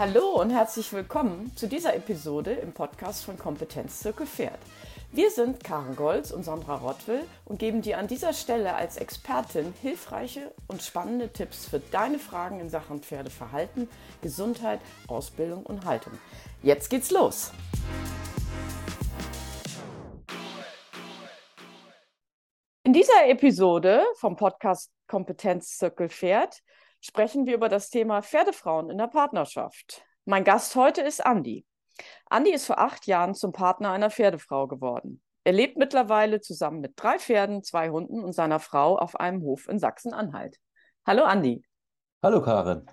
Hallo und herzlich willkommen zu dieser Episode im Podcast von Kompetenzzirkel Pferd. Wir sind Karen Golz und Sandra Rottwill und geben dir an dieser Stelle als Expertin hilfreiche und spannende Tipps für deine Fragen in Sachen Pferdeverhalten, Gesundheit, Ausbildung und Haltung. Jetzt geht's los! In dieser Episode vom Podcast Kompetenzzirkel Pferd sprechen wir über das Thema Pferdefrauen in der Partnerschaft. Mein Gast heute ist Andi. Andi ist vor acht Jahren zum Partner einer Pferdefrau geworden. Er lebt mittlerweile zusammen mit drei Pferden, zwei Hunden und seiner Frau auf einem Hof in Sachsen-Anhalt. Hallo Andi. Hallo Karin.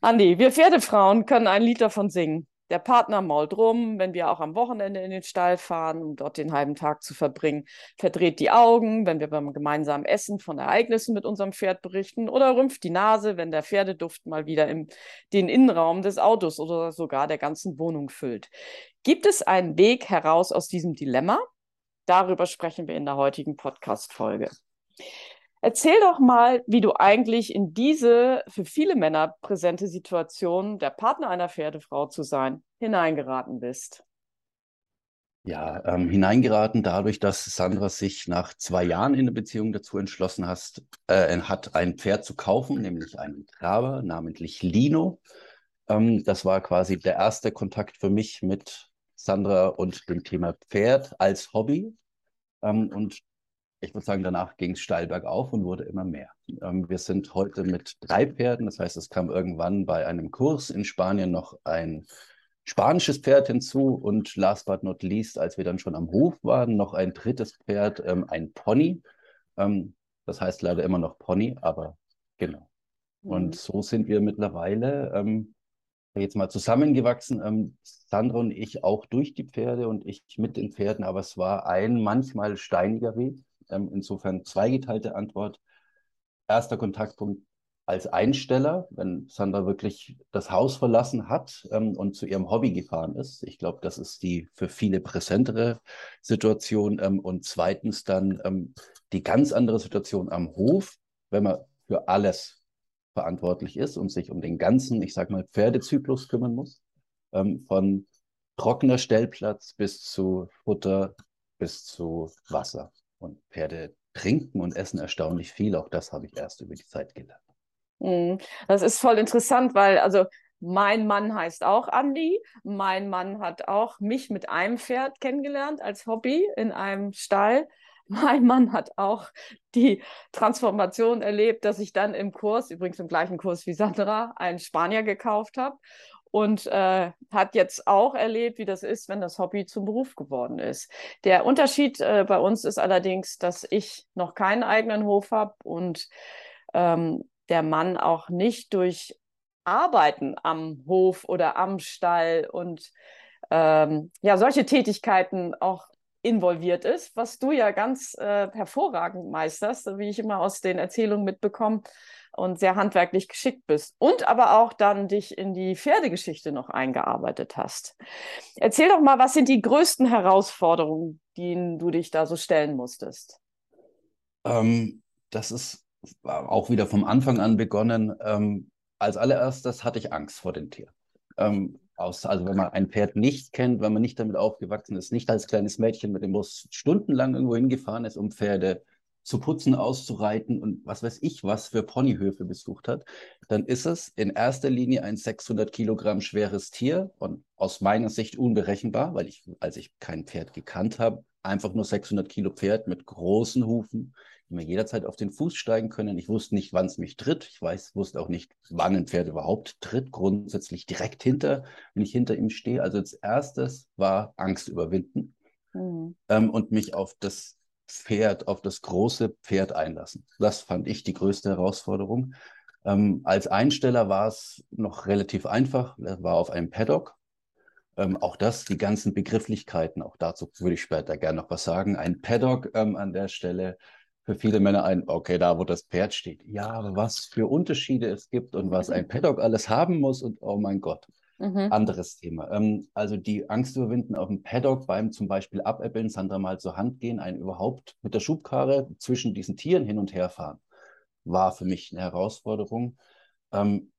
Andi, wir Pferdefrauen können ein Lied davon singen. Der Partner mault rum, wenn wir auch am Wochenende in den Stall fahren, um dort den halben Tag zu verbringen, verdreht die Augen, wenn wir beim gemeinsamen Essen von Ereignissen mit unserem Pferd berichten oder rümpft die Nase, wenn der Pferdeduft mal wieder im, den Innenraum des Autos oder sogar der ganzen Wohnung füllt. Gibt es einen Weg heraus aus diesem Dilemma? Darüber sprechen wir in der heutigen Podcast-Folge. Erzähl doch mal, wie du eigentlich in diese für viele Männer präsente Situation, der Partner einer Pferdefrau zu sein, hineingeraten bist. Ja, ähm, hineingeraten dadurch, dass Sandra sich nach zwei Jahren in der Beziehung dazu entschlossen hast, äh, hat, ein Pferd zu kaufen, nämlich einen Traber, namentlich Lino. Ähm, das war quasi der erste Kontakt für mich mit Sandra und dem Thema Pferd als Hobby. Ähm, und ich würde sagen, danach ging es steil bergauf und wurde immer mehr. Ähm, wir sind heute mit drei Pferden, das heißt, es kam irgendwann bei einem Kurs in Spanien noch ein spanisches Pferd hinzu und last but not least, als wir dann schon am Hof waren, noch ein drittes Pferd, ähm, ein Pony. Ähm, das heißt leider immer noch Pony, aber genau. Mhm. Und so sind wir mittlerweile ähm, jetzt mal zusammengewachsen. Ähm, Sandra und ich auch durch die Pferde und ich mit den Pferden, aber es war ein manchmal steiniger Weg. Ähm, insofern zweigeteilte Antwort. Erster Kontaktpunkt als Einsteller, wenn Sandra wirklich das Haus verlassen hat ähm, und zu ihrem Hobby gefahren ist. Ich glaube, das ist die für viele präsentere Situation. Ähm, und zweitens dann ähm, die ganz andere Situation am Hof, wenn man für alles verantwortlich ist und sich um den ganzen, ich sag mal, Pferdezyklus kümmern muss. Ähm, von trockener Stellplatz bis zu Futter bis zu Wasser. Und Pferde trinken und essen erstaunlich viel. Auch das habe ich erst über die Zeit gelernt. Mhm. Das ist voll interessant, weil also mein Mann heißt auch Andi. Mein Mann hat auch mich mit einem Pferd kennengelernt als Hobby in einem Stall. Mein Mann hat auch die Transformation erlebt, dass ich dann im Kurs, übrigens im gleichen Kurs wie Sandra, einen Spanier gekauft habe und äh, hat jetzt auch erlebt, wie das ist, wenn das Hobby zum Beruf geworden ist. Der Unterschied äh, bei uns ist allerdings, dass ich noch keinen eigenen Hof habe und ähm, der Mann auch nicht durch Arbeiten am Hof oder am Stall und ähm, ja, solche Tätigkeiten auch involviert ist, was du ja ganz äh, hervorragend meisterst, wie ich immer aus den Erzählungen mitbekomme, und sehr handwerklich geschickt bist und aber auch dann dich in die Pferdegeschichte noch eingearbeitet hast. Erzähl doch mal, was sind die größten Herausforderungen, denen du dich da so stellen musstest? Ähm, das ist auch wieder vom Anfang an begonnen. Ähm, als allererstes hatte ich Angst vor den Tieren. Ähm, aus, also wenn man ein Pferd nicht kennt, wenn man nicht damit aufgewachsen ist, nicht als kleines Mädchen mit dem Bus stundenlang irgendwo hingefahren ist, um Pferde zu putzen, auszureiten und was weiß ich was für Ponyhöfe besucht hat, dann ist es in erster Linie ein 600 Kilogramm schweres Tier und aus meiner Sicht unberechenbar, weil ich, als ich kein Pferd gekannt habe, einfach nur 600 Kilo Pferd mit großen Hufen, mir jederzeit auf den Fuß steigen können. Ich wusste nicht, wann es mich tritt. Ich weiß, wusste auch nicht, wann ein Pferd überhaupt tritt. Grundsätzlich direkt hinter, wenn ich hinter ihm stehe. Also als erstes war Angst überwinden mhm. ähm, und mich auf das Pferd, auf das große Pferd einlassen. Das fand ich die größte Herausforderung. Ähm, als Einsteller war es noch relativ einfach, er war auf einem Paddock. Ähm, auch das, die ganzen Begrifflichkeiten, auch dazu würde ich später gerne noch was sagen. Ein Paddock ähm, an der Stelle für viele Männer ein, okay, da wo das Pferd steht. Ja, aber was für Unterschiede es gibt und was ein Paddock alles haben muss und oh mein Gott. Mhm. Anderes Thema. Ähm, also die Angst überwinden auf dem Paddock beim zum Beispiel Abäppeln, Sandra mal zur Hand gehen, ein überhaupt mit der Schubkarre zwischen diesen Tieren hin und her fahren, war für mich eine Herausforderung. Ähm,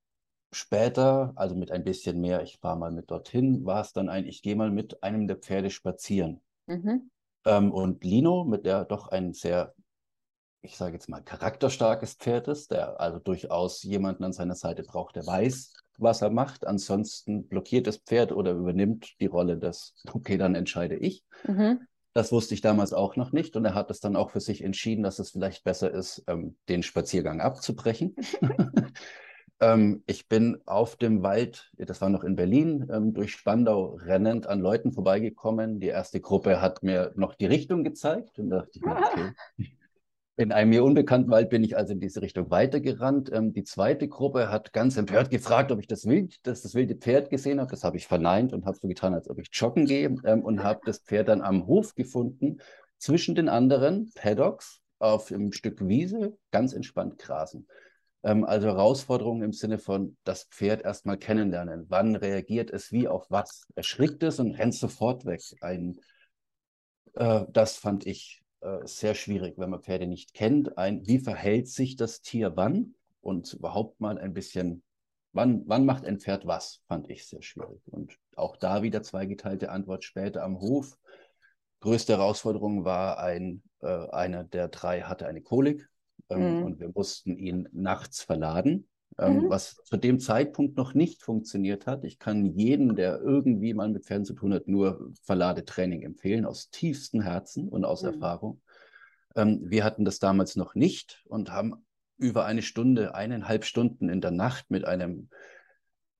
später, also mit ein bisschen mehr, ich fahre mal mit dorthin, war es dann ein, ich gehe mal mit einem der Pferde spazieren. Mhm. Ähm, und Lino, mit der doch ein sehr, ich sage jetzt mal, charakterstarkes Pferd ist, der also durchaus jemanden an seiner Seite braucht, der weiß, was er macht. Ansonsten blockiert das Pferd oder übernimmt die Rolle des, okay, dann entscheide ich. Mhm. Das wusste ich damals auch noch nicht und er hat es dann auch für sich entschieden, dass es vielleicht besser ist, ähm, den Spaziergang abzubrechen. ähm, ich bin auf dem Wald, das war noch in Berlin, ähm, durch Spandau rennend an Leuten vorbeigekommen. Die erste Gruppe hat mir noch die Richtung gezeigt und dachte ich mir, okay, in einem mir unbekannten Wald bin ich also in diese Richtung weitergerannt. Ähm, die zweite Gruppe hat ganz empört gefragt, ob ich das, Wild, das, das wilde Pferd gesehen habe. Das habe ich verneint und habe so getan, als ob ich joggen gehe ähm, und habe das Pferd dann am Hof gefunden, zwischen den anderen Paddocks auf einem Stück Wiese, ganz entspannt grasen. Ähm, also Herausforderungen im Sinne von das Pferd erstmal kennenlernen. Wann reagiert es wie auf was? Erschrickt es und rennt sofort weg. Ein, äh, das fand ich äh, sehr schwierig, wenn man Pferde nicht kennt. Ein, wie verhält sich das Tier wann? Und überhaupt mal ein bisschen, wann, wann macht ein Pferd was, fand ich sehr schwierig. Und auch da wieder zweigeteilte Antwort später am Hof. Größte Herausforderung war ein, äh, einer der drei hatte eine Kolik ähm, mhm. und wir mussten ihn nachts verladen. Ähm, mhm. was zu dem Zeitpunkt noch nicht funktioniert hat. Ich kann jedem, der irgendwie mal mit Pferden zu tun hat, nur Verladetraining empfehlen, aus tiefstem Herzen und aus mhm. Erfahrung. Ähm, wir hatten das damals noch nicht und haben über eine Stunde, eineinhalb Stunden in der Nacht mit einem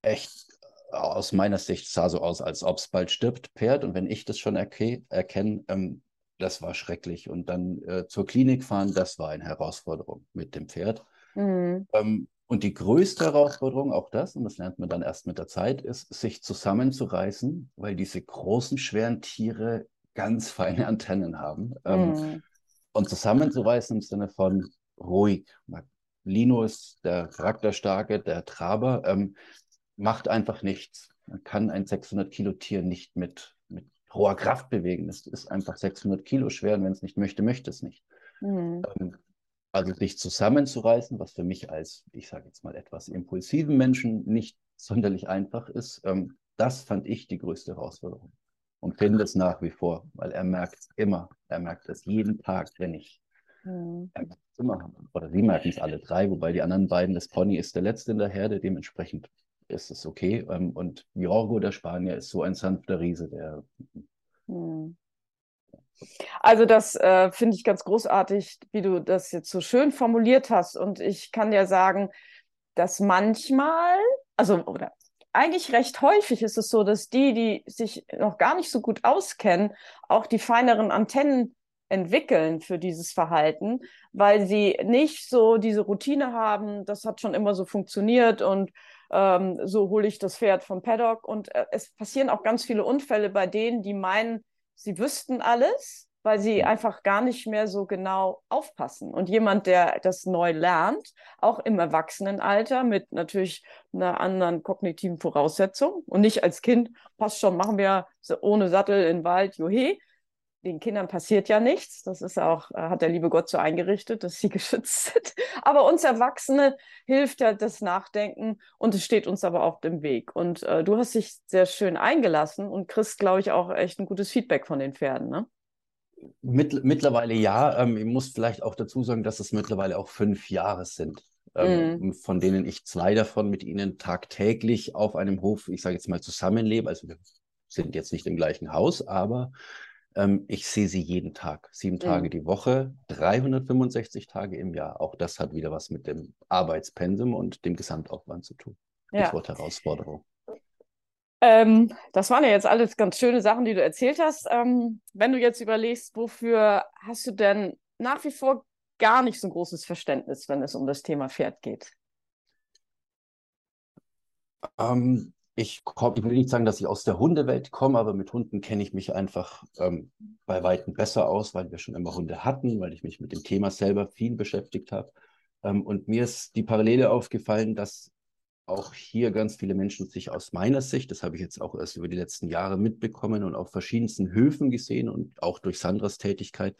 echt aus meiner Sicht sah so aus, als ob es bald stirbt, Pferd. Und wenn ich das schon erke erkenne, ähm, das war schrecklich. Und dann äh, zur Klinik fahren, das war eine Herausforderung mit dem Pferd. Mhm. Ähm, und die größte Herausforderung, auch das, und das lernt man dann erst mit der Zeit, ist, sich zusammenzureißen, weil diese großen, schweren Tiere ganz feine Antennen haben. Ähm, mm. Und zusammenzureißen im Sinne von ruhig. Lino ist der charakterstarke, der Traber, ähm, macht einfach nichts. Man kann ein 600 Kilo Tier nicht mit, mit hoher Kraft bewegen. Es ist einfach 600 Kilo schwer und wenn es nicht möchte, möchte es nicht. Mm. Ähm, also sich zusammenzureißen, was für mich als, ich sage jetzt mal, etwas impulsiven Menschen nicht sonderlich einfach ist, ähm, das fand ich die größte Herausforderung. Und finde es nach wie vor, weil er merkt es immer. Er merkt es jeden Tag, wenn ich. Mhm. Er merkt es immer. Oder sie merken es alle drei, wobei die anderen beiden, das Pony ist der letzte in der Herde, dementsprechend ist es okay. Ähm, und Jorgo, der Spanier, ist so ein sanfter Riese, der. Mhm. Also das äh, finde ich ganz großartig, wie du das jetzt so schön formuliert hast. Und ich kann dir sagen, dass manchmal, also oder eigentlich recht häufig ist es so, dass die, die sich noch gar nicht so gut auskennen, auch die feineren Antennen entwickeln für dieses Verhalten, weil sie nicht so diese Routine haben, das hat schon immer so funktioniert und ähm, so hole ich das Pferd vom Paddock. Und äh, es passieren auch ganz viele Unfälle bei denen, die meinen, sie wüssten alles, weil sie einfach gar nicht mehr so genau aufpassen. Und jemand, der das neu lernt, auch im Erwachsenenalter mit natürlich einer anderen kognitiven Voraussetzung und nicht als Kind, passt schon, machen wir ohne Sattel in den Wald, johe. Den Kindern passiert ja nichts. Das ist auch, äh, hat der liebe Gott so eingerichtet, dass sie geschützt sind. Aber uns Erwachsene hilft ja das Nachdenken und es steht uns aber auf dem Weg. Und äh, du hast dich sehr schön eingelassen und kriegst, glaube ich, auch echt ein gutes Feedback von den Pferden, ne? Mitt, mittlerweile ja. Ähm, ich muss vielleicht auch dazu sagen, dass es mittlerweile auch fünf Jahre sind, ähm, mm. von denen ich zwei davon mit ihnen tagtäglich auf einem Hof, ich sage jetzt mal, zusammenlebe. Also wir sind jetzt nicht im gleichen Haus, aber ähm, ich sehe sie jeden Tag, sieben mm. Tage die Woche, 365 Tage im Jahr. Auch das hat wieder was mit dem Arbeitspensum und dem Gesamtaufwand zu tun. Ja. Stichwort Herausforderung. Ähm, das waren ja jetzt alles ganz schöne Sachen, die du erzählt hast. Ähm, wenn du jetzt überlegst, wofür hast du denn nach wie vor gar nicht so ein großes Verständnis, wenn es um das Thema Pferd geht? Ähm, ich, komm, ich, will nicht sagen, dass ich aus der Hundewelt komme, aber mit Hunden kenne ich mich einfach ähm, bei Weitem besser aus, weil wir schon immer Hunde hatten, weil ich mich mit dem Thema selber viel beschäftigt habe. Ähm, und mir ist die Parallele aufgefallen, dass auch hier ganz viele Menschen sich aus meiner Sicht, das habe ich jetzt auch erst über die letzten Jahre mitbekommen und auf verschiedensten Höfen gesehen und auch durch Sandras Tätigkeit,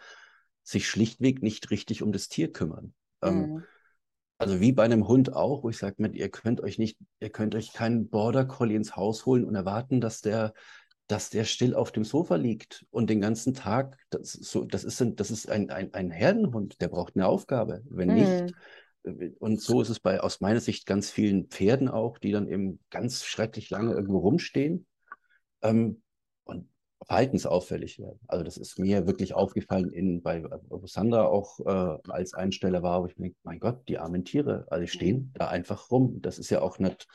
sich schlichtweg nicht richtig um das Tier kümmern. Ähm, mhm. Ähm, also wie bei einem Hund auch, wo ich sage, ihr könnt euch nicht, ihr könnt euch keinen Border Collie ins Haus holen und erwarten, dass der, dass der still auf dem Sofa liegt und den ganzen Tag, das, so, das ist, ein, das ist ein, ein, ein Herdenhund, der braucht eine Aufgabe. Wenn mhm. nicht, äh, und so ist es bei aus meiner Sicht ganz vielen Pferden auch, die dann eben ganz schrecklich lange irgendwo rumstehen. Ähm, verhaltensauffällig werden. Also das ist mir wirklich aufgefallen in, bei wo Sandra auch äh, als Einsteller war, wo ich mir denke, mein Gott, die armen Tiere, also die stehen mhm. da einfach rum. Das ist ja auch nicht,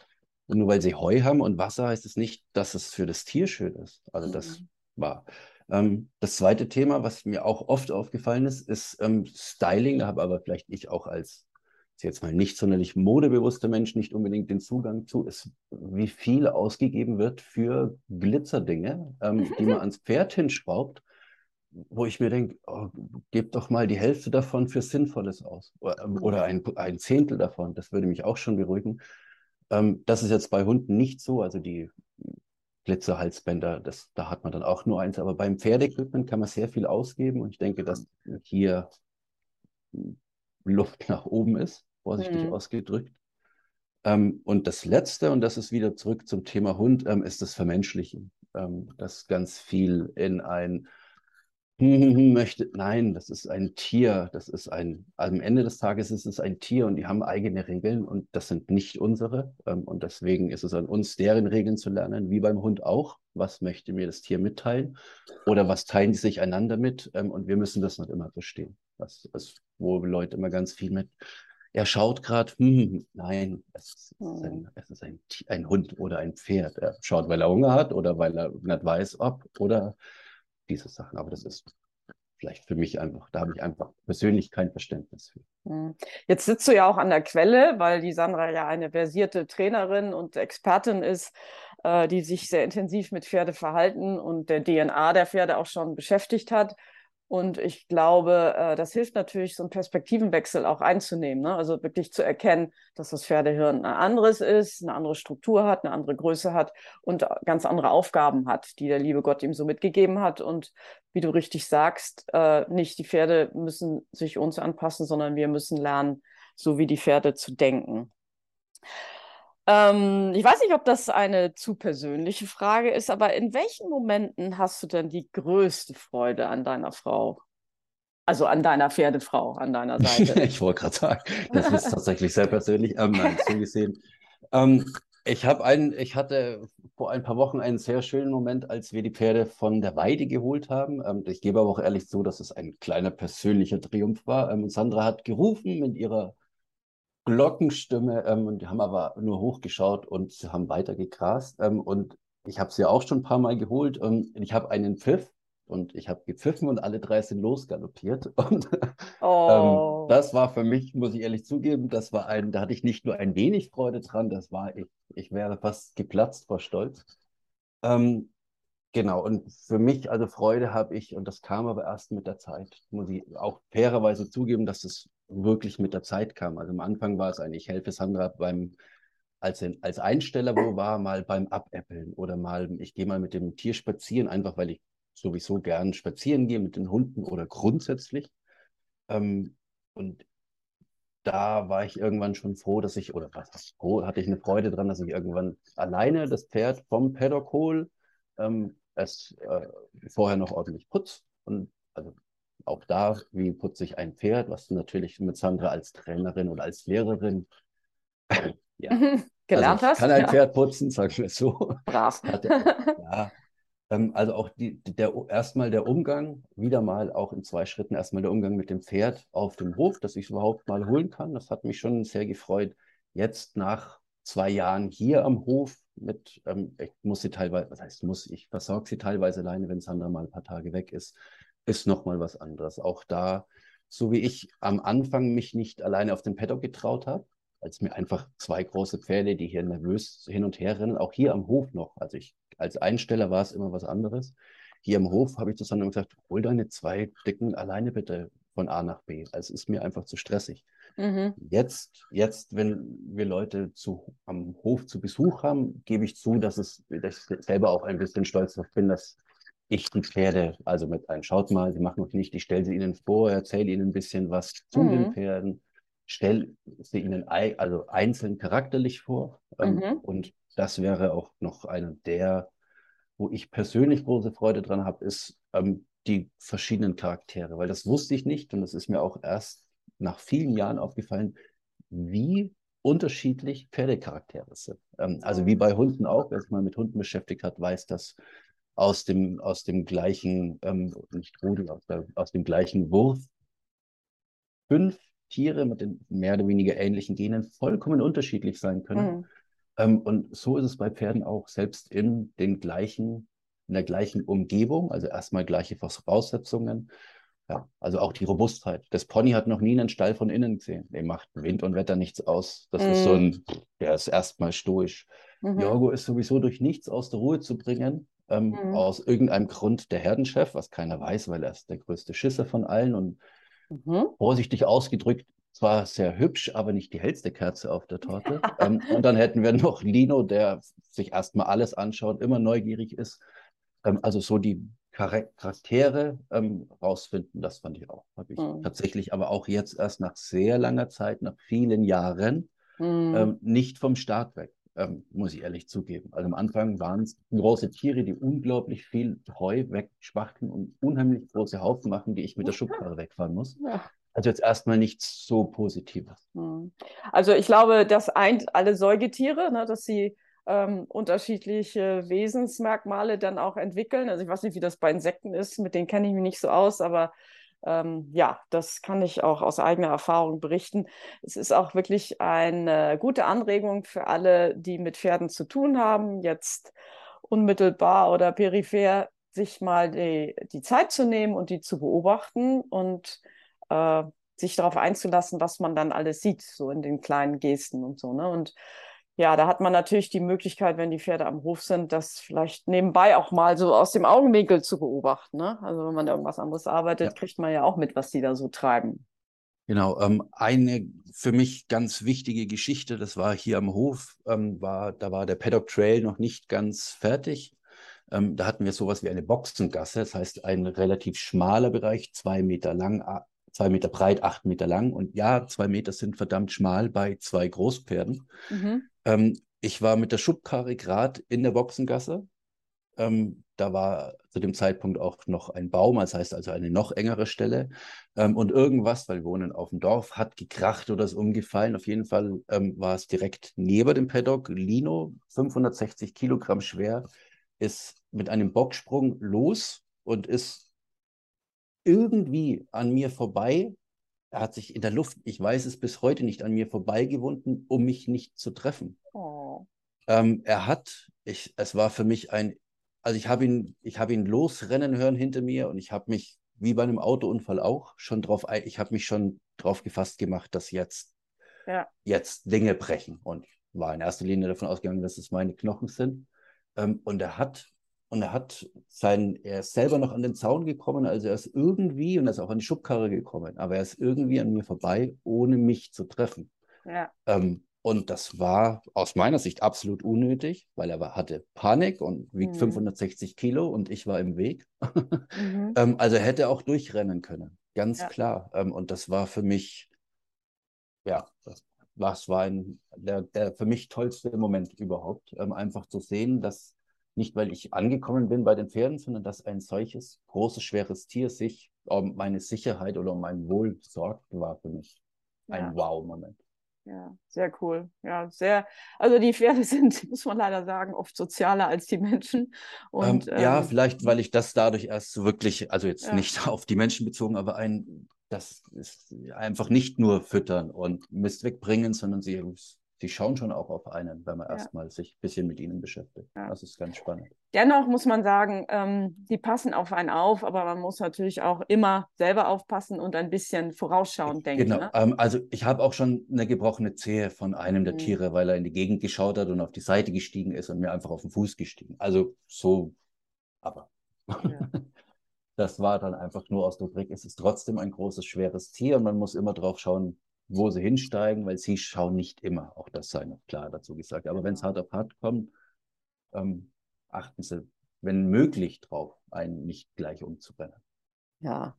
nur weil sie Heu haben und Wasser heißt es nicht, dass es für das Tier schön ist. Also das mhm. war. Ähm, das zweite Thema, was mir auch oft aufgefallen ist, ist ähm, Styling. Da habe aber vielleicht ich auch als jetzt mal nicht sonderlich modebewusster Mensch nicht unbedingt den Zugang zu, ist, wie viel ausgegeben wird für Glitzerdinge, ähm, die man ans Pferd hinschraubt, wo ich mir denke, oh, gebt doch mal die Hälfte davon für Sinnvolles aus oder, ähm, oder ein, ein Zehntel davon, das würde mich auch schon beruhigen. Ähm, das ist jetzt bei Hunden nicht so, also die Glitzerhalsbänder, das, da hat man dann auch nur eins, aber beim Pferdeequipment kann man sehr viel ausgeben. Und ich denke, dass hier Luft nach oben ist vorsichtig mhm. ausgedrückt. Ähm, und das Letzte, und das ist wieder zurück zum Thema Hund, ähm, ist das Vermenschlichen. Ähm, das ganz viel in ein möchte, nein, das ist ein Tier, das ist ein, am Ende des Tages ist es ein Tier und die haben eigene Regeln und das sind nicht unsere. Ähm, und deswegen ist es an uns, deren Regeln zu lernen, wie beim Hund auch. Was möchte mir das Tier mitteilen? Oder was teilen die sich einander mit? Ähm, und wir müssen das nicht immer verstehen. Das ist, wo Leute immer ganz viel mit er schaut gerade, hm, nein, es ist, ein, hm. es ist ein, ein, Hund oder ein Pferd. Er schaut, weil er Hunger hat oder weil er nicht weiß, ob oder diese Sachen. Aber das ist vielleicht für mich einfach, da habe ich einfach persönlich kein Verständnis für. Hm. Jetzt sitzt du ja auch an der Quelle, weil die Sandra ja eine versierte Trainerin und Expertin ist, äh, die sich sehr intensiv mit Pferdeverhalten und der DNA der Pferde auch schon beschäftigt hat. Und ich glaube, äh, das hilft natürlich, so einen Perspektivenwechsel auch einzunehmen. Ne? Also wirklich zu erkennen, dass das Pferdehirn ein anderes ist, eine andere Struktur hat, eine andere Größe hat und ganz andere Aufgaben hat, die der liebe Gott ihm so mitgegeben hat. Und wie du richtig sagst, äh, nicht die Pferde müssen sich uns anpassen, sondern wir müssen lernen, so wie die Pferde zu denken. Ähm, ich weiß nicht, ob das eine zu persönliche Frage ist, aber in welchen Momenten hast du denn die größte Freude an deiner Frau? Also an deiner Pferdefrau, an deiner Seite. ich wollte gerade sagen, das ist tatsächlich sehr persönlich. Ähm, nein, so gesehen. Ähm, ich habe einen, ich hatte vor ein paar Wochen einen sehr schönen Moment, als wir die Pferde von der Weide geholt haben. Ähm, ich gebe aber auch ehrlich zu, dass es ein kleiner persönlicher Triumph war. Ähm, Sandra hat gerufen mit ihrer Glockenstimme ähm, und die haben aber nur hochgeschaut und sie haben weiter gegrast. Ähm, und ich habe sie auch schon ein paar Mal geholt und ich habe einen Pfiff und ich habe gepfiffen und alle drei sind losgaloppiert. Und oh. ähm, das war für mich, muss ich ehrlich zugeben, das war ein, da hatte ich nicht nur ein wenig Freude dran, das war, ich, ich wäre fast geplatzt vor Stolz. Ähm, genau, und für mich, also Freude habe ich, und das kam aber erst mit der Zeit, muss ich auch fairerweise zugeben, dass es wirklich mit der Zeit kam. Also am Anfang war es eigentlich, ich helfe Sandra beim, als, als Einsteller, wo war, mal beim Abäppeln oder mal, ich gehe mal mit dem Tier spazieren, einfach weil ich sowieso gern spazieren gehe mit den Hunden oder grundsätzlich. Ähm, und da war ich irgendwann schon froh, dass ich, oder was froh, hatte ich eine Freude dran, dass ich irgendwann alleine das Pferd vom Paddock hole, ähm, es äh, vorher noch ordentlich putz und also auch da, wie putze ich ein Pferd, was du natürlich mit Sandra als Trainerin oder als Lehrerin ja. gelernt also hast. Kann ein ja. Pferd putzen, sagen wir so. Brav. ja, ähm, also auch die, der, erstmal der Umgang, wieder mal auch in zwei Schritten, erstmal der Umgang mit dem Pferd auf dem Hof, dass ich es überhaupt mal holen kann. Das hat mich schon sehr gefreut. Jetzt nach zwei Jahren hier am Hof mit, ähm, ich muss sie teilweise, was heißt muss, ich versorge sie teilweise alleine, wenn Sandra mal ein paar Tage weg ist ist nochmal was anderes. Auch da, so wie ich am Anfang mich nicht alleine auf den Paddock getraut habe, als mir einfach zwei große Pferde, die hier nervös hin und her rennen, auch hier am Hof noch. Also ich, als Einsteller war es immer was anderes. Hier am Hof habe ich das dann gesagt, hol deine zwei Dicken alleine bitte von A nach B. Also es ist mir einfach zu stressig. Mhm. Jetzt, jetzt, wenn wir Leute zu, am Hof zu Besuch haben, gebe ich zu, dass, es, dass ich selber auch ein bisschen stolz darauf bin, dass ich die Pferde also mit ein. Schaut mal, sie machen noch nicht, ich stelle sie ihnen vor, erzähle ihnen ein bisschen was zu mhm. den Pferden, stelle sie ihnen also einzeln charakterlich vor. Ähm, mhm. Und das wäre auch noch einer der, wo ich persönlich große Freude dran habe, ist ähm, die verschiedenen Charaktere, weil das wusste ich nicht und das ist mir auch erst nach vielen Jahren aufgefallen, wie unterschiedlich Pferdecharaktere sind. Ähm, also wie bei Hunden auch, wer sich mal mit Hunden beschäftigt hat, weiß, dass aus dem, aus dem gleichen, ähm, nicht Rudel, aus, der, aus dem gleichen Wurf fünf Tiere mit den mehr oder weniger ähnlichen Genen vollkommen unterschiedlich sein können. Mhm. Ähm, und so ist es bei Pferden auch, selbst in den gleichen, in der gleichen Umgebung, also erstmal gleiche Voraussetzungen, ja, also auch die Robustheit. Das Pony hat noch nie einen Stall von innen gesehen. Dem macht Wind und Wetter nichts aus. Das mm. ist so ein, mhm. der ist erstmal stoisch. Mhm. Jorgo ist sowieso durch nichts aus der Ruhe zu bringen. Ähm, mm. Aus irgendeinem Grund der Herdenchef, was keiner weiß, weil er ist der größte Schisser von allen und mhm. vorsichtig ausgedrückt, zwar sehr hübsch, aber nicht die hellste Kerze auf der Torte. ähm, und dann hätten wir noch Lino, der sich erstmal alles anschaut, immer neugierig ist. Ähm, also so die Charaktere ähm, rausfinden, das fand ich auch. Habe ich mhm. tatsächlich aber auch jetzt erst nach sehr langer Zeit, nach vielen Jahren, mhm. ähm, nicht vom Start weg, ähm, muss ich ehrlich zugeben. Also am Anfang waren es große Tiere, die unglaublich viel Heu wegspachteln und unheimlich große Haufen machen, die ich mit der Schubkarre wegfahren muss. Ja. Also jetzt erstmal nichts so Positives. Mhm. Also ich glaube, das eint alle Säugetiere, ne, dass sie ähm, unterschiedliche Wesensmerkmale dann auch entwickeln. Also ich weiß nicht, wie das bei Insekten ist, mit denen kenne ich mich nicht so aus, aber ähm, ja, das kann ich auch aus eigener Erfahrung berichten. Es ist auch wirklich eine gute Anregung für alle, die mit Pferden zu tun haben, jetzt unmittelbar oder peripher sich mal die, die Zeit zu nehmen und die zu beobachten und äh, sich darauf einzulassen, was man dann alles sieht, so in den kleinen Gesten und so. Ne? Und ja, da hat man natürlich die Möglichkeit, wenn die Pferde am Hof sind, das vielleicht nebenbei auch mal so aus dem Augenwinkel zu beobachten. Ne? Also wenn man da irgendwas anderes arbeitet, ja. kriegt man ja auch mit, was die da so treiben. Genau, ähm, eine für mich ganz wichtige Geschichte, das war hier am Hof, ähm, war, da war der Paddock Trail noch nicht ganz fertig. Ähm, da hatten wir sowas wie eine Boxengasse, das heißt ein relativ schmaler Bereich, zwei Meter lang, zwei Meter breit, acht Meter lang. Und ja, zwei Meter sind verdammt schmal bei zwei Großpferden. Mhm. Ähm, ich war mit der Schubkarre gerade in der Boxengasse. Ähm, da war zu dem Zeitpunkt auch noch ein Baum, das heißt also eine noch engere Stelle. Ähm, und irgendwas, weil wir wohnen auf dem Dorf, hat gekracht oder ist umgefallen. Auf jeden Fall ähm, war es direkt neben dem Paddock. Lino, 560 Kilogramm schwer, ist mit einem Bocksprung los und ist irgendwie an mir vorbei. Er hat sich in der Luft, ich weiß es bis heute nicht, an mir vorbeigewunden, um mich nicht zu treffen. Oh. Ähm, er hat, ich, es war für mich ein, also ich habe ihn, ich habe ihn losrennen hören hinter mir und ich habe mich, wie bei einem Autounfall auch, schon drauf, ich habe mich schon drauf gefasst gemacht, dass jetzt, ja. jetzt Dinge brechen und war in erster Linie davon ausgegangen, dass es meine Knochen sind. Ähm, und er hat und er hat sein, er ist selber noch an den Zaun gekommen, also er ist irgendwie, und er ist auch an die Schubkarre gekommen, aber er ist irgendwie an mir vorbei, ohne mich zu treffen. Ja. Ähm, und das war aus meiner Sicht absolut unnötig, weil er war, hatte Panik und wiegt mhm. 560 Kilo und ich war im Weg. mhm. ähm, also er hätte auch durchrennen können, ganz ja. klar. Ähm, und das war für mich, ja, das, das war ein, der, der für mich tollste Moment überhaupt, ähm, einfach zu sehen, dass nicht, weil ich angekommen bin bei den Pferden, sondern dass ein solches großes, schweres Tier sich um meine Sicherheit oder um mein Wohl sorgt, war für mich ein ja. Wow-Moment. Ja, sehr cool. Ja, sehr. Also die Pferde sind, muss man leider sagen, oft sozialer als die Menschen. Und, ähm, ja, ähm, vielleicht, weil ich das dadurch erst wirklich, also jetzt ja. nicht auf die Menschen bezogen, aber ein, das ist einfach nicht nur füttern und Mist wegbringen, sondern sie sie schauen schon auch auf einen, wenn man ja. erstmal sich ein bisschen mit ihnen beschäftigt. Ja. Das ist ganz spannend. Dennoch muss man sagen, ähm, die passen auf einen auf, aber man muss natürlich auch immer selber aufpassen und ein bisschen vorausschauend denken. Genau, ne? ähm, also ich habe auch schon eine gebrochene Zehe von einem der mhm. Tiere, weil er in die Gegend geschaut hat und auf die Seite gestiegen ist und mir einfach auf den Fuß gestiegen. Also so, aber. Ja. das war dann einfach nur aus der Rubrik. Es ist trotzdem ein großes, schweres Tier und man muss immer drauf schauen, wo sie hinsteigen, weil sie schauen nicht immer, auch das sei noch klar dazu gesagt. Aber wenn es hart auf hart kommt, ähm, achten Sie, wenn möglich, drauf, einen nicht gleich umzubrennen. Ja.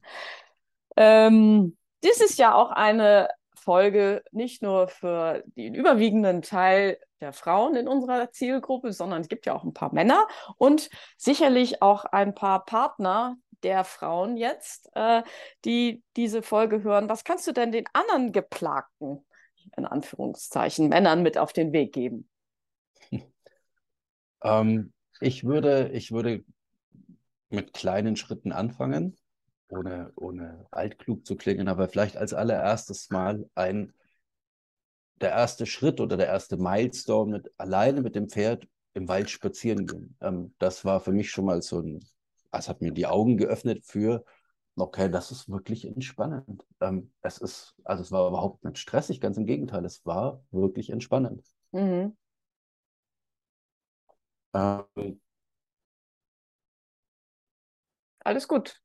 Ähm, dies ist ja auch eine Folge nicht nur für den überwiegenden Teil der Frauen in unserer Zielgruppe, sondern es gibt ja auch ein paar Männer und sicherlich auch ein paar Partner der Frauen jetzt, äh, die diese Folge hören. Was kannst du denn den anderen Geplagten, in Anführungszeichen, Männern mit auf den Weg geben? Ähm, ich würde, ich würde mit kleinen Schritten anfangen, ohne, ohne altklug zu klingen, aber vielleicht als allererstes Mal ein, der erste Schritt oder der erste Milestone mit alleine mit dem Pferd im Wald spazieren gehen. Ähm, das war für mich schon mal so ein, es hat mir die Augen geöffnet für, okay, das ist wirklich entspannend. Ähm, es ist, also es war überhaupt nicht stressig, ganz im Gegenteil, es war wirklich entspannend. Mhm. Ähm, Alles gut.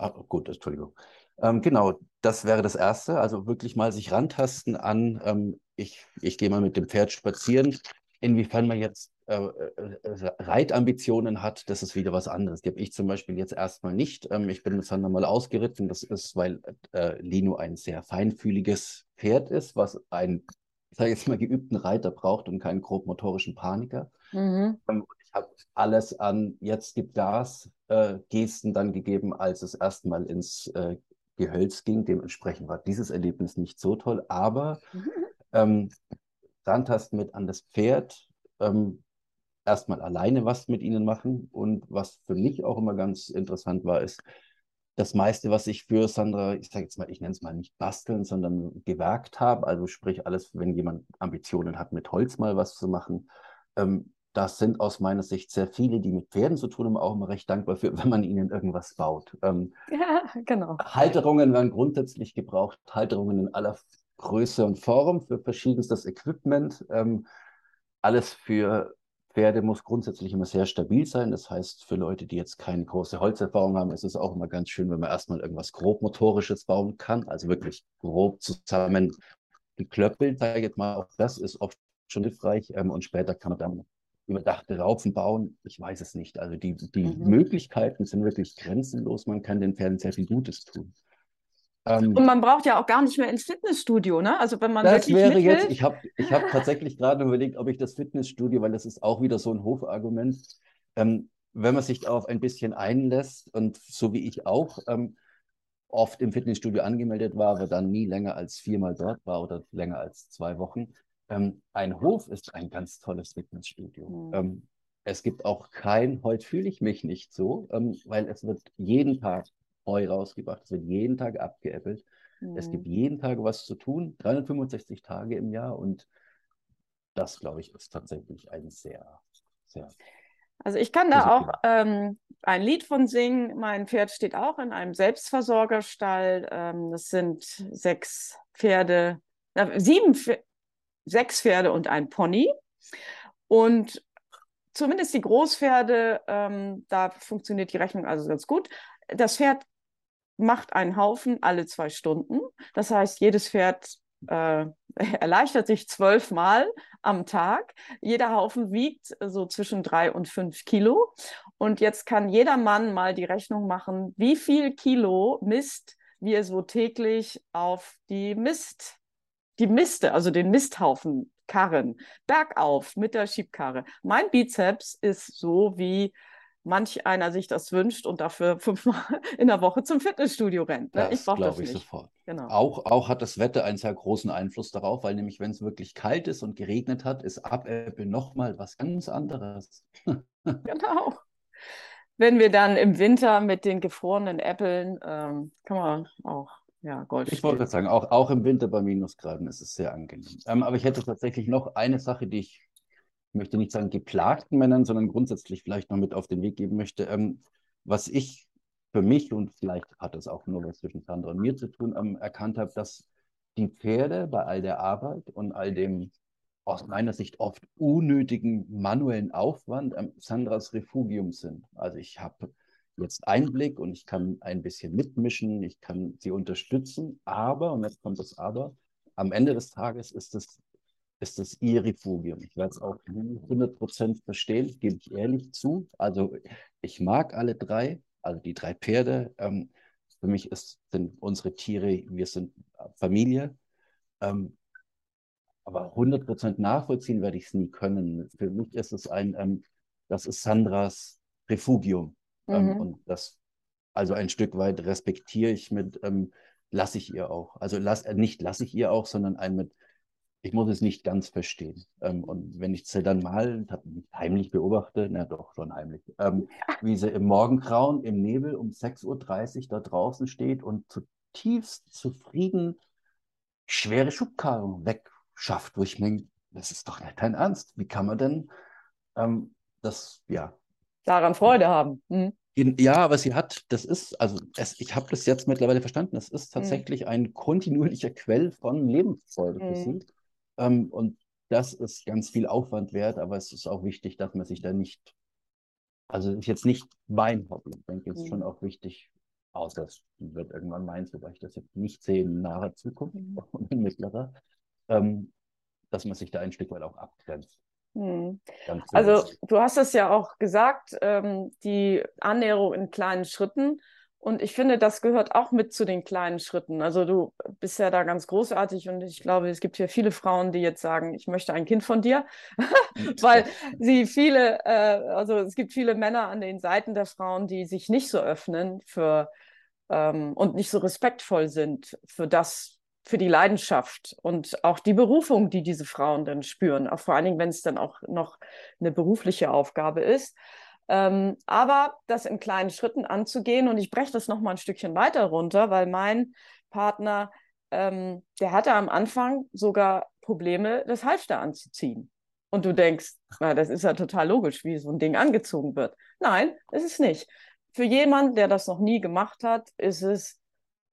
Ah, gut, Entschuldigung. Ähm, genau, das wäre das Erste. Also wirklich mal sich rantasten an, ähm, ich, ich gehe mal mit dem Pferd spazieren. Inwiefern man jetzt äh, äh, äh Reitambitionen hat, das ist wieder was anderes. Die habe ich zum Beispiel jetzt erstmal nicht. Ähm, ich bin mit Sander mal ausgeritten. Das ist, weil äh, Lino ein sehr feinfühliges Pferd ist, was ein, ich sage jetzt mal, geübten Reiter braucht und keinen grobmotorischen Paniker. Mhm. Ich habe alles an jetzt gibt Gas äh, Gesten dann gegeben, als es erstmal ins äh, Gehölz ging. Dementsprechend war dieses Erlebnis nicht so toll, aber ähm, rantasten mit an das Pferd, ähm, erstmal alleine was mit ihnen machen. Und was für mich auch immer ganz interessant war, ist, das meiste, was ich für Sandra, ich sage jetzt mal, ich nenne es mal nicht basteln, sondern gewerkt habe, also sprich alles, wenn jemand Ambitionen hat, mit Holz mal was zu machen, ähm, das sind aus meiner Sicht sehr viele, die mit Pferden zu tun haben, auch immer recht dankbar für, wenn man ihnen irgendwas baut. Ähm, ja, genau. Halterungen werden grundsätzlich gebraucht, Halterungen in aller Größe und Form für verschiedenstes Equipment. Ähm, alles für Pferde muss grundsätzlich immer sehr stabil sein. Das heißt, für Leute, die jetzt keine große Holzerfahrung haben, ist es auch immer ganz schön, wenn man erstmal irgendwas grobmotorisches bauen kann, also wirklich grob zusammen geklöppelt, sage ich jetzt mal. Auch das ist oft schon hilfreich ähm, und später kann man dann überdachte Raufen bauen, ich weiß es nicht. Also die, die mhm. Möglichkeiten sind wirklich grenzenlos. Man kann den Pferden sehr viel Gutes tun. Ähm, und man braucht ja auch gar nicht mehr ins Fitnessstudio, ne? Also wenn man das wäre jetzt, ich habe ich hab tatsächlich gerade überlegt, ob ich das Fitnessstudio, weil das ist auch wieder so ein Hofargument, ähm, wenn man sich darauf ein bisschen einlässt und so wie ich auch ähm, oft im Fitnessstudio angemeldet war, aber dann nie länger als viermal dort war oder länger als zwei Wochen, ähm, ein Hof ist ein ganz tolles Fitnessstudio. Mhm. Ähm, es gibt auch kein, heute fühle ich mich nicht so, ähm, weil es wird jeden Tag Heu rausgebracht, es wird jeden Tag abgeäppelt. Mhm. Es gibt jeden Tag was zu tun, 365 Tage im Jahr und das, glaube ich, ist tatsächlich ein sehr, sehr. Also ich kann da auch ähm, ein Lied von singen. Mein Pferd steht auch in einem Selbstversorgerstall. Ähm, das sind sechs Pferde, äh, sieben, sechs Pferde und ein Pony. Und zumindest die Großpferde, ähm, da funktioniert die Rechnung also ganz gut. Das Pferd macht einen Haufen alle zwei Stunden. Das heißt, jedes Pferd äh, erleichtert sich zwölfmal am Tag. Jeder Haufen wiegt so zwischen drei und fünf Kilo. Und jetzt kann jeder Mann mal die Rechnung machen, wie viel Kilo Mist wir so täglich auf die Mist die Miste, also den Misthaufen karren, bergauf mit der Schiebkarre. Mein Bizeps ist so, wie manch einer sich das wünscht und dafür fünfmal in der Woche zum Fitnessstudio rennt. Ne? Das ich brauche das ich nicht. sofort. Genau. Auch, auch hat das Wetter einen sehr großen Einfluss darauf, weil nämlich, wenn es wirklich kalt ist und geregnet hat, ist Abäppel nochmal was ganz anderes. genau. Wenn wir dann im Winter mit den gefrorenen Äppeln, ähm, kann man auch ja, Golf. Ich wollte gerade sagen, auch, auch im Winter bei Minusgraden ist es sehr angenehm. Ähm, aber ich hätte tatsächlich noch eine Sache, die ich, ich möchte nicht sagen geplagten Männern, sondern grundsätzlich vielleicht noch mit auf den Weg geben möchte. Ähm, was ich für mich, und vielleicht hat es auch nur was zwischen Sandra und mir zu tun, ähm, erkannt habe, dass die Pferde bei all der Arbeit und all dem aus meiner Sicht oft unnötigen manuellen Aufwand ähm, Sandras Refugium sind. Also ich habe jetzt Einblick und ich kann ein bisschen mitmischen, ich kann sie unterstützen, aber, und jetzt kommt das Aber, am Ende des Tages ist es, ist es ihr Refugium. Ich werde es auch 100% verstehen, gebe ich ehrlich zu. Also ich mag alle drei, also die drei Pferde. Ähm, für mich ist, sind unsere Tiere, wir sind Familie. Ähm, aber 100% nachvollziehen werde ich es nie können. Für mich ist es ein, ähm, das ist Sandras Refugium. Ähm, mhm. und das, also ein Stück weit respektiere ich mit, ähm, lasse ich ihr auch. Also lass, äh, nicht lasse ich ihr auch, sondern ein mit, ich muss es nicht ganz verstehen. Ähm, und wenn ich sie dann mal heimlich beobachte, na doch, schon heimlich, ähm, wie sie im Morgengrauen, im Nebel um 6.30 Uhr da draußen steht und zutiefst zufrieden schwere Schubkarren wegschafft, wo ich mir, das ist doch nicht dein Ernst. Wie kann man denn ähm, das, ja. Daran Freude haben. Mhm. Ja, aber sie hat, das ist, also es, ich habe das jetzt mittlerweile verstanden, das ist mhm. tatsächlich mhm. ein kontinuierlicher Quell von Lebensfreude für mhm. sie. Ähm, und das ist ganz viel Aufwand wert, aber es ist auch wichtig, dass man sich da nicht, also ist jetzt nicht mein Hobby. Ich denke, es ist schon mhm. auch wichtig, außer es wird irgendwann meins, wobei ich das jetzt nicht sehe in naher Zukunft, mhm. in mittlerer, ähm, dass man sich da ein Stück weit auch abgrenzt. Hm. Also du hast es ja auch gesagt, ähm, die Annäherung in kleinen Schritten. Und ich finde, das gehört auch mit zu den kleinen Schritten. Also du bist ja da ganz großartig und ich glaube, es gibt hier viele Frauen, die jetzt sagen, ich möchte ein Kind von dir, weil sie viele, äh, also es gibt viele Männer an den Seiten der Frauen, die sich nicht so öffnen für ähm, und nicht so respektvoll sind für das, für die Leidenschaft und auch die Berufung, die diese Frauen dann spüren, auch vor allen Dingen, wenn es dann auch noch eine berufliche Aufgabe ist. Ähm, aber das in kleinen Schritten anzugehen und ich breche das noch mal ein Stückchen weiter runter, weil mein Partner, ähm, der hatte am Anfang sogar Probleme, das Halfter anzuziehen. Und du denkst, na, das ist ja total logisch, wie so ein Ding angezogen wird. Nein, ist es nicht. Für jemanden, der das noch nie gemacht hat, ist es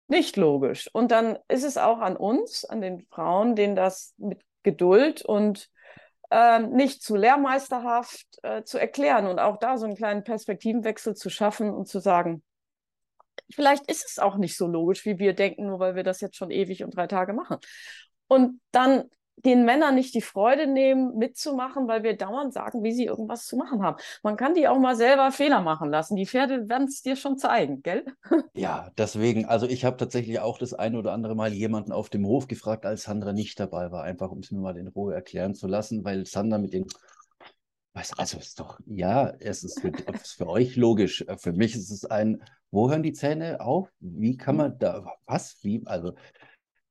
nicht logisch. Und dann ist es auch an uns, an den Frauen, denen das mit Geduld und äh, nicht zu lehrmeisterhaft äh, zu erklären und auch da so einen kleinen Perspektivenwechsel zu schaffen und zu sagen, vielleicht ist es auch nicht so logisch, wie wir denken, nur weil wir das jetzt schon ewig und drei Tage machen. Und dann den Männern nicht die Freude nehmen, mitzumachen, weil wir dauernd sagen, wie sie irgendwas zu machen haben. Man kann die auch mal selber Fehler machen lassen. Die Pferde werden es dir schon zeigen, gell? Ja, deswegen, also ich habe tatsächlich auch das eine oder andere Mal jemanden auf dem Hof gefragt, als Sandra nicht dabei war, einfach um es mir mal in Ruhe erklären zu lassen, weil Sandra mit den also ist doch, ja, es ist für, ist für euch logisch. Für mich ist es ein, wo hören die Zähne auf? Wie kann man da, was? Wie? Also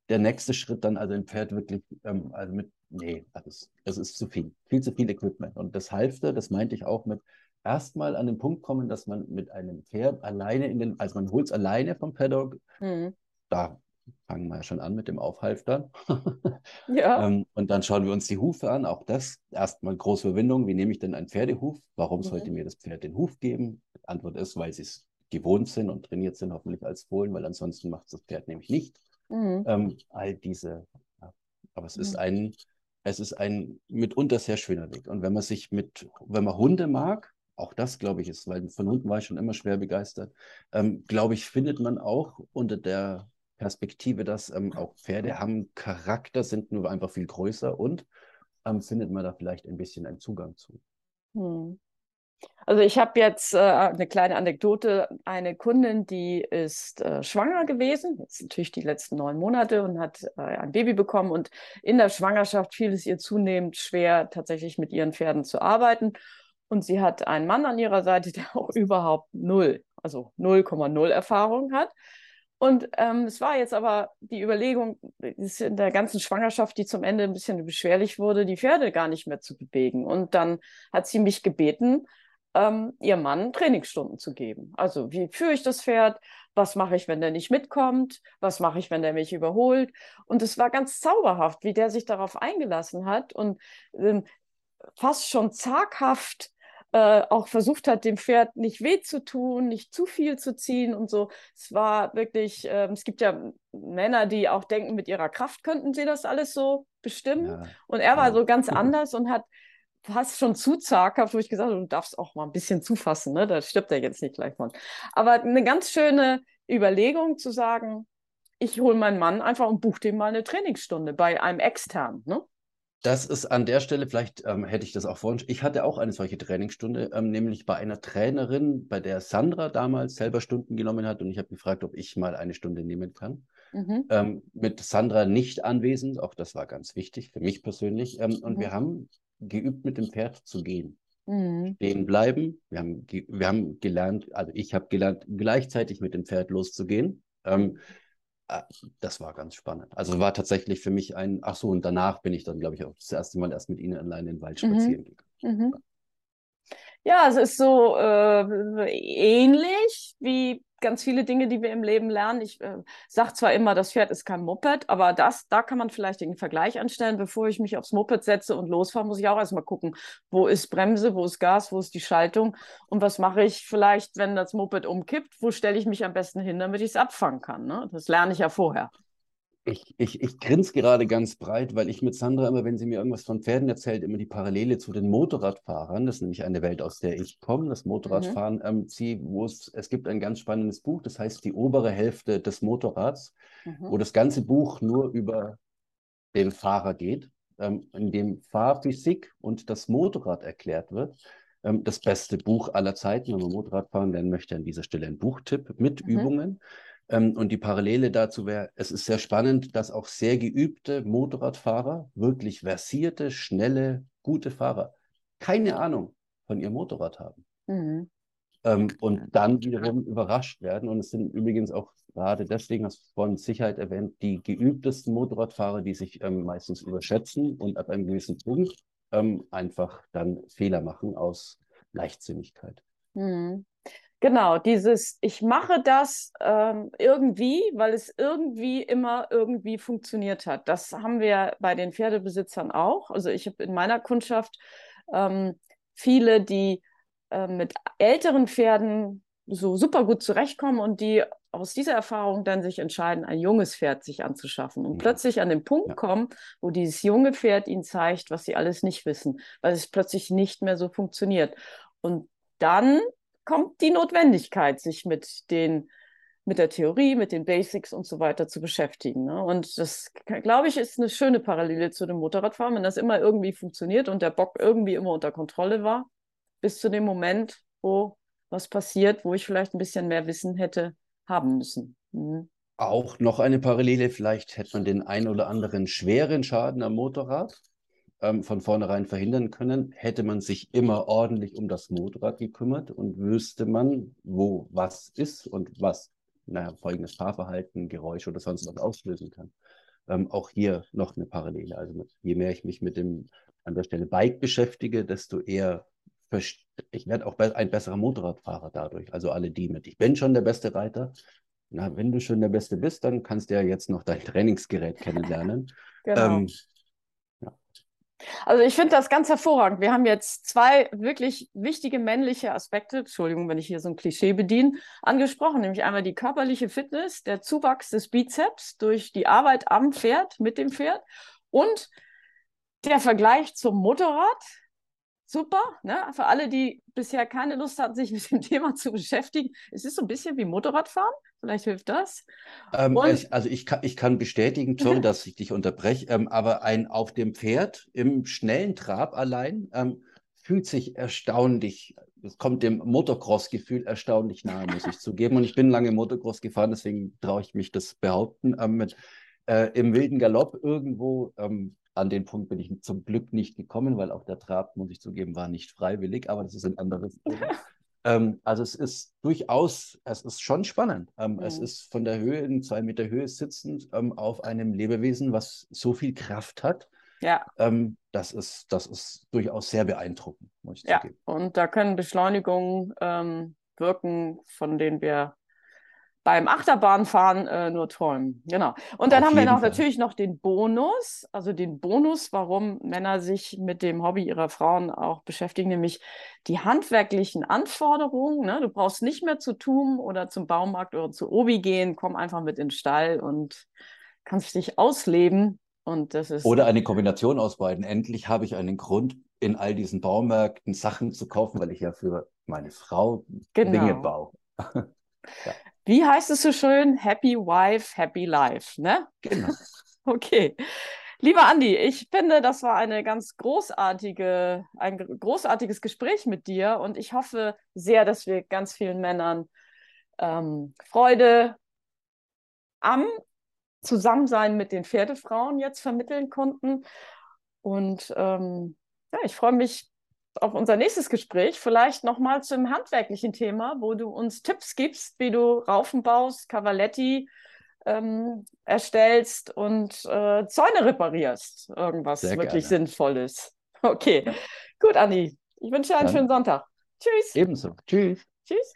der nächste Schritt dann also ein Pferd wirklich, ähm, also mit, nee, das, das ist zu viel, viel zu viel Equipment. Und das Halfter, das meinte ich auch mit erstmal an den Punkt kommen, dass man mit einem Pferd alleine in den, also man holt es alleine vom Paddock, mhm. da fangen wir ja schon an mit dem Aufhalfter. ja. ähm, und dann schauen wir uns die Hufe an. Auch das erstmal große Überwindung. Wie nehme ich denn einen Pferdehuf? Warum mhm. sollte mir das Pferd den Huf geben? Die Antwort ist, weil sie es gewohnt sind und trainiert sind, hoffentlich als Fohlen, weil ansonsten macht es das Pferd nämlich nicht. Mhm. Ähm, all diese. Ja. Aber es mhm. ist ein, es ist ein mitunter sehr schöner Weg. Und wenn man sich mit, wenn man Hunde mag, auch das glaube ich ist, weil von Hunden war ich schon immer schwer begeistert, ähm, glaube ich, findet man auch unter der Perspektive, dass ähm, auch Pferde haben Charakter, sind nur einfach viel größer und ähm, findet man da vielleicht ein bisschen einen Zugang zu. Hm. Also ich habe jetzt äh, eine kleine Anekdote. Eine Kundin, die ist äh, schwanger gewesen, jetzt natürlich die letzten neun Monate und hat äh, ein Baby bekommen. Und in der Schwangerschaft fiel es ihr zunehmend schwer, tatsächlich mit ihren Pferden zu arbeiten. Und sie hat einen Mann an ihrer Seite, der auch überhaupt null, also 0,0 Erfahrung hat. Und ähm, es war jetzt aber die Überlegung, in der ganzen Schwangerschaft, die zum Ende ein bisschen beschwerlich wurde, die Pferde gar nicht mehr zu bewegen. Und dann hat sie mich gebeten, ähm, ihrem Mann Trainingsstunden zu geben. Also wie führe ich das Pferd? Was mache ich, wenn der nicht mitkommt? Was mache ich, wenn der mich überholt? Und es war ganz zauberhaft, wie der sich darauf eingelassen hat und ähm, fast schon zaghaft äh, auch versucht hat, dem Pferd nicht weh zu tun, nicht zu viel zu ziehen und so. Es war wirklich, äh, es gibt ja Männer, die auch denken, mit ihrer Kraft könnten sie das alles so bestimmen. Ja, und er war so ganz anders und hat fast schon zu zaghaft, wo ich gesagt habe, du darfst auch mal ein bisschen zufassen, ne? da stirbt er jetzt nicht gleich von. Aber eine ganz schöne Überlegung zu sagen, ich hole meinen Mann einfach und buche dem mal eine Trainingsstunde bei einem externen. Ne? Das ist an der Stelle, vielleicht ähm, hätte ich das auch vorhin, ich hatte auch eine solche Trainingsstunde, ähm, nämlich bei einer Trainerin, bei der Sandra damals selber Stunden genommen hat und ich habe gefragt, ob ich mal eine Stunde nehmen kann. Mhm. Ähm, mit Sandra nicht anwesend, auch das war ganz wichtig für mich persönlich. Ähm, und mhm. wir haben geübt, mit dem Pferd zu gehen. Mhm. Stehen bleiben. Wir haben, wir haben gelernt, also ich habe gelernt, gleichzeitig mit dem Pferd loszugehen. Ähm, äh, das war ganz spannend. Also war tatsächlich für mich ein, ach so, und danach bin ich dann, glaube ich, auch das erste Mal erst mit ihnen allein in den Wald mhm. spazieren gegangen. Mhm. Ja, es ist so äh, ähnlich wie ganz viele Dinge, die wir im Leben lernen. Ich äh, sage zwar immer, das Pferd ist kein Moped, aber das, da kann man vielleicht den Vergleich anstellen. Bevor ich mich aufs Moped setze und losfahre, muss ich auch erstmal gucken, wo ist Bremse, wo ist Gas, wo ist die Schaltung und was mache ich vielleicht, wenn das Moped umkippt, wo stelle ich mich am besten hin, damit ich es abfangen kann. Ne? Das lerne ich ja vorher. Ich, ich, ich grinse gerade ganz breit, weil ich mit Sandra immer, wenn sie mir irgendwas von Pferden erzählt, immer die Parallele zu den Motorradfahrern, das ist nämlich eine Welt, aus der ich komme, das Motorradfahren, mhm. ähm, sie, wo es, es gibt ein ganz spannendes Buch, das heißt Die obere Hälfte des Motorrads, mhm. wo das ganze Buch nur über den Fahrer geht, ähm, in dem Fahrphysik und das Motorrad erklärt wird. Ähm, das beste Buch aller Zeiten, wenn man Motorradfahren lernen möchte, an dieser Stelle ein Buchtipp mit mhm. Übungen. Ähm, und die Parallele dazu wäre, es ist sehr spannend, dass auch sehr geübte Motorradfahrer, wirklich versierte, schnelle, gute Fahrer, keine Ahnung von ihrem Motorrad haben. Mhm. Ähm, und dann wiederum überrascht werden. Und es sind übrigens auch gerade deswegen, hast du vorhin Sicherheit erwähnt, die geübtesten Motorradfahrer, die sich ähm, meistens überschätzen und ab einem gewissen Punkt ähm, einfach dann Fehler machen aus Leichtsinnigkeit. Mhm. Genau, dieses, ich mache das ähm, irgendwie, weil es irgendwie immer irgendwie funktioniert hat. Das haben wir bei den Pferdebesitzern auch. Also ich habe in meiner Kundschaft ähm, viele, die äh, mit älteren Pferden so super gut zurechtkommen und die aus dieser Erfahrung dann sich entscheiden, ein junges Pferd sich anzuschaffen und ja. plötzlich an den Punkt ja. kommen, wo dieses junge Pferd ihnen zeigt, was sie alles nicht wissen, weil es plötzlich nicht mehr so funktioniert. Und dann kommt die Notwendigkeit, sich mit den mit der Theorie, mit den Basics und so weiter zu beschäftigen. Ne? Und das, glaube ich, ist eine schöne Parallele zu dem Motorradfahren, wenn das immer irgendwie funktioniert und der Bock irgendwie immer unter Kontrolle war, bis zu dem Moment, wo was passiert, wo ich vielleicht ein bisschen mehr Wissen hätte haben müssen. Mhm. Auch noch eine Parallele, vielleicht hätte man den ein oder anderen schweren Schaden am Motorrad ähm, von vornherein verhindern können, hätte man sich immer ordentlich um das Motorrad gekümmert und wüsste man, wo was ist und was naja, folgendes Fahrverhalten, Geräusche oder sonst was auslösen kann. Ähm, auch hier noch eine Parallele. Also je mehr ich mich mit dem an der Stelle Bike beschäftige, desto eher ich werde auch ein besserer Motorradfahrer dadurch. Also alle die mit, ich bin schon der beste Reiter. Na, wenn du schon der Beste bist, dann kannst du ja jetzt noch dein Trainingsgerät kennenlernen. Genau. Ähm, also ich finde das ganz hervorragend. Wir haben jetzt zwei wirklich wichtige männliche Aspekte, Entschuldigung, wenn ich hier so ein Klischee bediene, angesprochen, nämlich einmal die körperliche Fitness, der Zuwachs des Bizeps durch die Arbeit am Pferd, mit dem Pferd und der Vergleich zum Motorrad, super. Ne? Für alle, die bisher keine Lust hatten, sich mit dem Thema zu beschäftigen. Es ist so ein bisschen wie Motorradfahren. Vielleicht hilft das. Ähm, ich, also ich kann, ich kann bestätigen, sorry, dass ich dich unterbreche, ähm, aber ein auf dem Pferd im schnellen Trab allein ähm, fühlt sich erstaunlich, es kommt dem Motocross-Gefühl erstaunlich nahe, muss ich zugeben. Und ich bin lange Motocross gefahren, deswegen traue ich mich das behaupten. Ähm, mit, äh, Im wilden Galopp irgendwo ähm, an den Punkt bin ich zum Glück nicht gekommen, weil auch der Trab, muss ich zugeben, war nicht freiwillig, aber das ist ein anderes Thema. ähm, also es ist durchaus, es ist schon spannend. Ähm, mhm. Es ist von der Höhe, in zwei Meter Höhe sitzend, ähm, auf einem Lebewesen, was so viel Kraft hat. Ja. Ähm, das, ist, das ist durchaus sehr beeindruckend, muss ich ja. zugeben. Und da können Beschleunigungen ähm, wirken, von denen wir beim Achterbahnfahren äh, nur träumen. Genau. Und dann Auf haben wir noch Fall. natürlich noch den Bonus, also den Bonus, warum Männer sich mit dem Hobby ihrer Frauen auch beschäftigen, nämlich die handwerklichen Anforderungen. Ne? Du brauchst nicht mehr zu tun oder zum Baumarkt oder zu Obi gehen, komm einfach mit in den Stall und kannst dich ausleben. Und das ist oder eine Kombination aus beiden. Endlich habe ich einen Grund, in all diesen Baumärkten Sachen zu kaufen, weil ich ja für meine Frau genau. Dinge baue. ja wie heißt es so schön? Happy Wife, Happy Life, ne? Genau. Okay. Lieber Andi, ich finde, das war eine ganz großartige, ein großartiges Gespräch mit dir und ich hoffe sehr, dass wir ganz vielen Männern ähm, Freude am Zusammensein mit den Pferdefrauen jetzt vermitteln konnten. Und ähm, ja, ich freue mich auf unser nächstes Gespräch, vielleicht nochmal zum handwerklichen Thema, wo du uns Tipps gibst, wie du Raufen baust, Cavaletti ähm, erstellst und äh, Zäune reparierst. Irgendwas Sehr wirklich gerne. Sinnvolles. Okay, gut, Anni. Ich wünsche dir einen Dann schönen Sonntag. Tschüss. Ebenso. Tschüss. Tschüss.